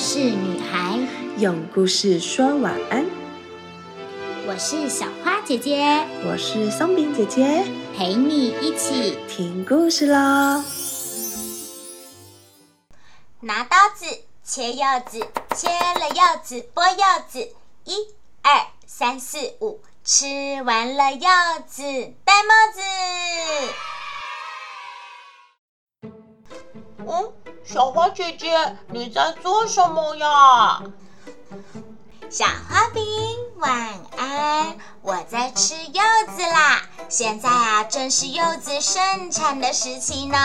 事女孩，用故事说晚安。我是小花姐姐，我是松饼姐姐，陪你一起听故事喽。拿刀子切柚子，切了柚子剥柚子，一、二、三、四、五，吃完了柚子戴帽子。嗯，小花姐姐，你在做什么呀？小花饼，晚安！我在吃柚子啦。现在啊，正是柚子盛产的时期呢，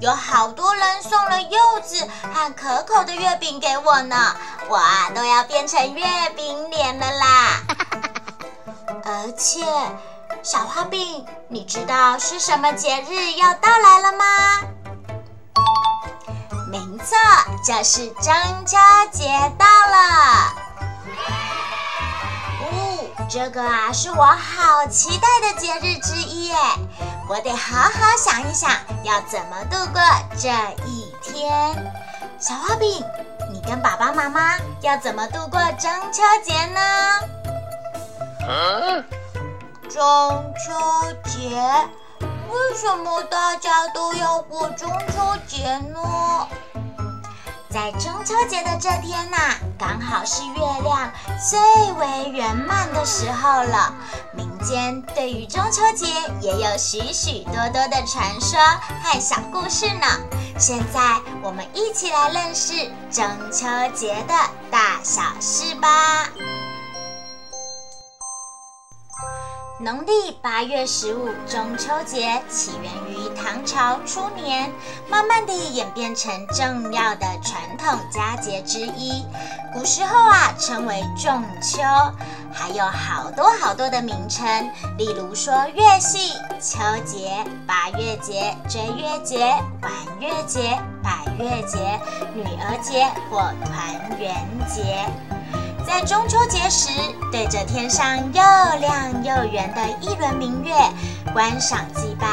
有好多人送了柚子和可口的月饼给我呢，我啊都要变成月饼脸了啦。而且，小花饼，你知道是什么节日要到来了吗？没错，就是中秋节到了。哦，这个啊是我好期待的节日之一耶！我得好好想一想，要怎么度过这一天。小花饼，你跟爸爸妈妈要怎么度过中秋节呢？中秋节。为什么大家都要过中秋节呢？在中秋节的这天呐，刚好是月亮最为圆满的时候了。民间对于中秋节也有许许多多的传说和小故事呢。现在我们一起来认识中秋节的大小事吧。农历八月十五，中秋节起源于唐朝初年，慢慢地演变成重要的传统佳节之一。古时候啊，称为仲秋，还有好多好多的名称，例如说月系、秋节、八月节、追月节、晚月节、百月节、女儿节或团圆节。在中秋节时，对着天上又亮又圆的一轮明月观赏祭拜，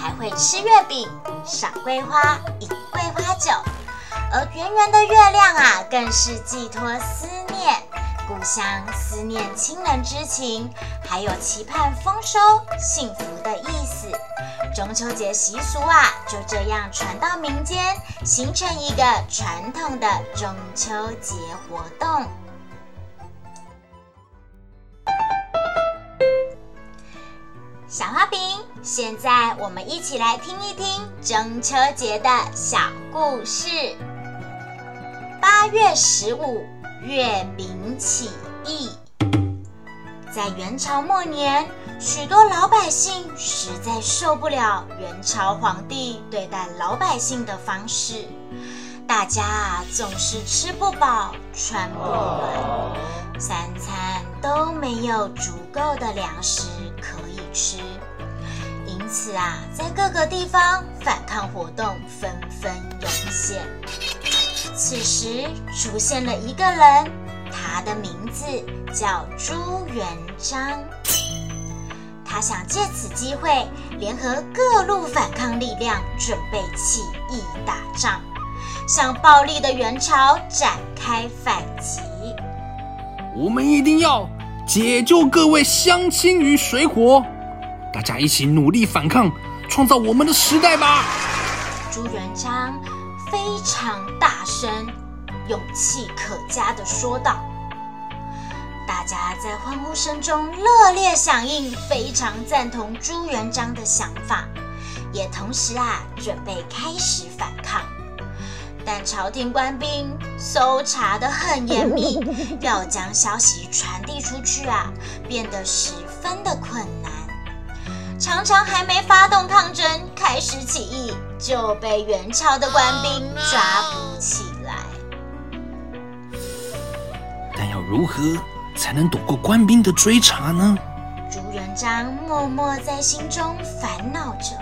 还会吃月饼、赏桂花、饮桂花酒。而圆圆的月亮啊，更是寄托思念故乡、思念亲人之情，还有期盼丰收、幸福的意思。中秋节习俗啊，就这样传到民间，形成一个传统的中秋节活动。小花饼，现在我们一起来听一听中秋节的小故事。八月十五，月饼起义。在元朝末年，许多老百姓实在受不了元朝皇帝对待老百姓的方式，大家啊总是吃不饱，穿不暖，三餐都没有足够的粮食吃。因此啊，在各个地方反抗活动纷纷涌现。此时出现了一个人，他的名字叫朱元璋。他想借此机会联合各路反抗力量，准备起义打仗，向暴力的元朝展开反击。我们一定要解救各位乡亲于水火。大家一起努力反抗，创造我们的时代吧！朱元璋非常大声、勇气可嘉的说道。大家在欢呼声中热烈响应，非常赞同朱元璋的想法，也同时啊准备开始反抗。但朝廷官兵搜查的很严密，要将消息传递出去啊，变得十分的困难。常常还没发动抗争，开始起义，就被元朝的官兵抓捕起来。但要如何才能躲过官兵的追查呢？朱元璋默默在心中烦恼着。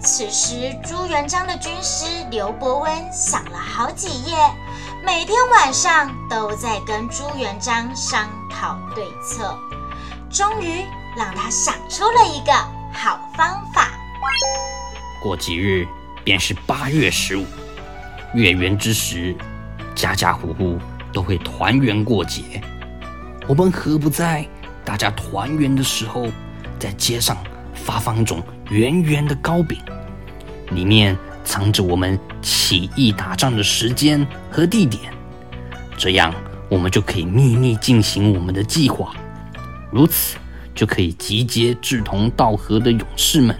此时，朱元璋的军师刘伯温想了好几夜，每天晚上都在跟朱元璋商讨对策，终于让他想出了一个好方法。过几日便是八月十五，月圆之时，家家户户都会团圆过节。我们何不在大家团圆的时候，在街上发放一种圆圆的糕饼，里面藏着我们起义打仗的时间和地点，这样我们就可以秘密进行我们的计划，如此就可以集结志同道合的勇士们，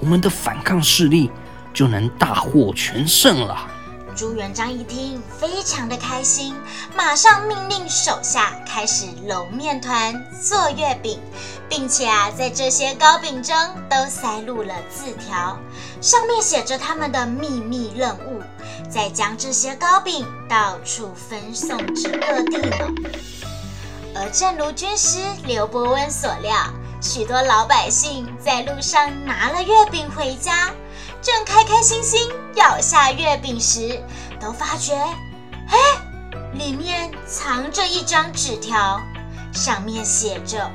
我们的反抗势力就能大获全胜了。朱元璋一听，非常的开心，马上命令手下开始揉面团、做月饼，并且啊，在这些糕饼中都塞入了字条，上面写着他们的秘密任务，再将这些糕饼到处分送至各地呢。而正如军师刘伯温所料，许多老百姓在路上拿了月饼回家。正开开心心咬下月饼时，都发觉，嘿，里面藏着一张纸条，上面写着：“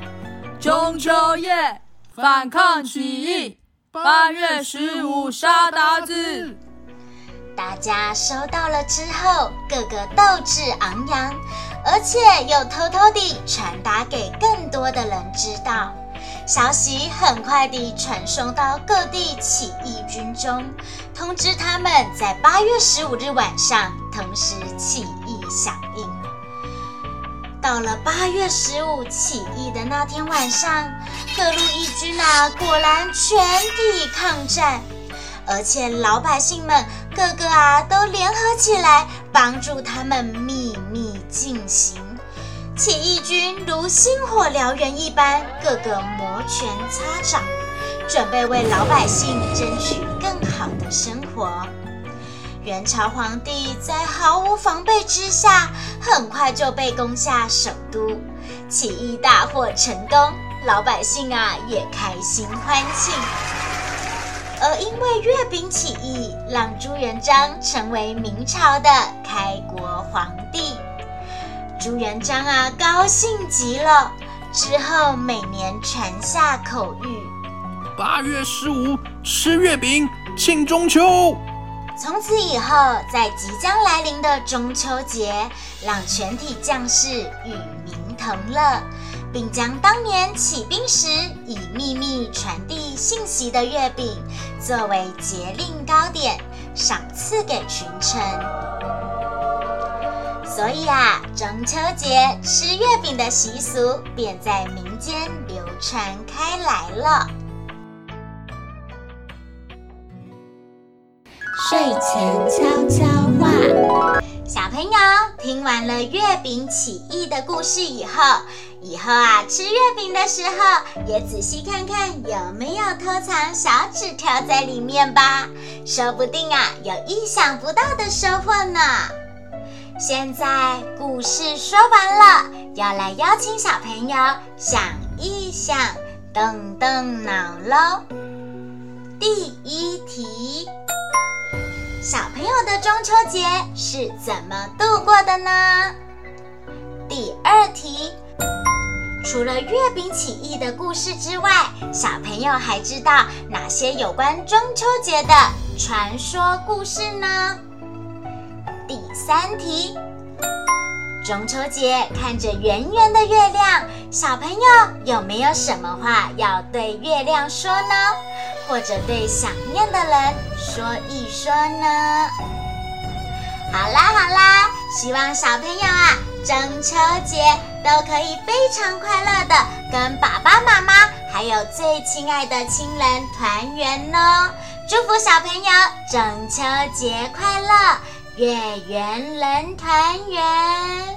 中秋夜反抗起义，八月十五杀鞑子。”大家收到了之后，个个斗志昂扬，而且又偷偷地传达给更多的人知道。消息很快地传送到各地起义军中，通知他们在八月十五日晚上同时起义响应。到了八月十五起义的那天晚上，各路义军啊果然全体抗战，而且老百姓们个个啊都联合起来帮助他们秘密进行。起义军如星火燎原一般，个个摩拳擦掌，准备为老百姓争取更好的生活。元朝皇帝在毫无防备之下，很快就被攻下首都，起义大获成功，老百姓啊也开心欢庆。而因为月饼起义，让朱元璋成为明朝的开国皇帝。朱元璋啊，高兴极了。之后每年传下口谕：八月十五吃月饼庆中秋。从此以后，在即将来临的中秋节，让全体将士与民同乐，并将当年起兵时以秘密传递信息的月饼作为节令糕点，赏赐给群臣。所以啊，中秋节吃月饼的习俗便在民间流传开来了。睡前悄悄话，朋友听完了月饼起义的故事以后，以后啊吃月饼的时候也仔细看看有没有偷藏小纸条在里面吧，说不定啊有意想不到的收获呢。现在故事说完了，要来邀请小朋友想一想，动动脑喽。第一题：小朋友的中秋节是怎么度过的呢？第二题：除了月饼起义的故事之外，小朋友还知道哪些有关中秋节的传说故事呢？第三题，中秋节看着圆圆的月亮，小朋友有没有什么话要对月亮说呢？或者对想念的人说一说呢？好啦好啦，希望小朋友啊，中秋节都可以非常快乐的跟爸爸妈妈还有最亲爱的亲人团圆哦！祝福小朋友中秋节快乐！月圆人团圆，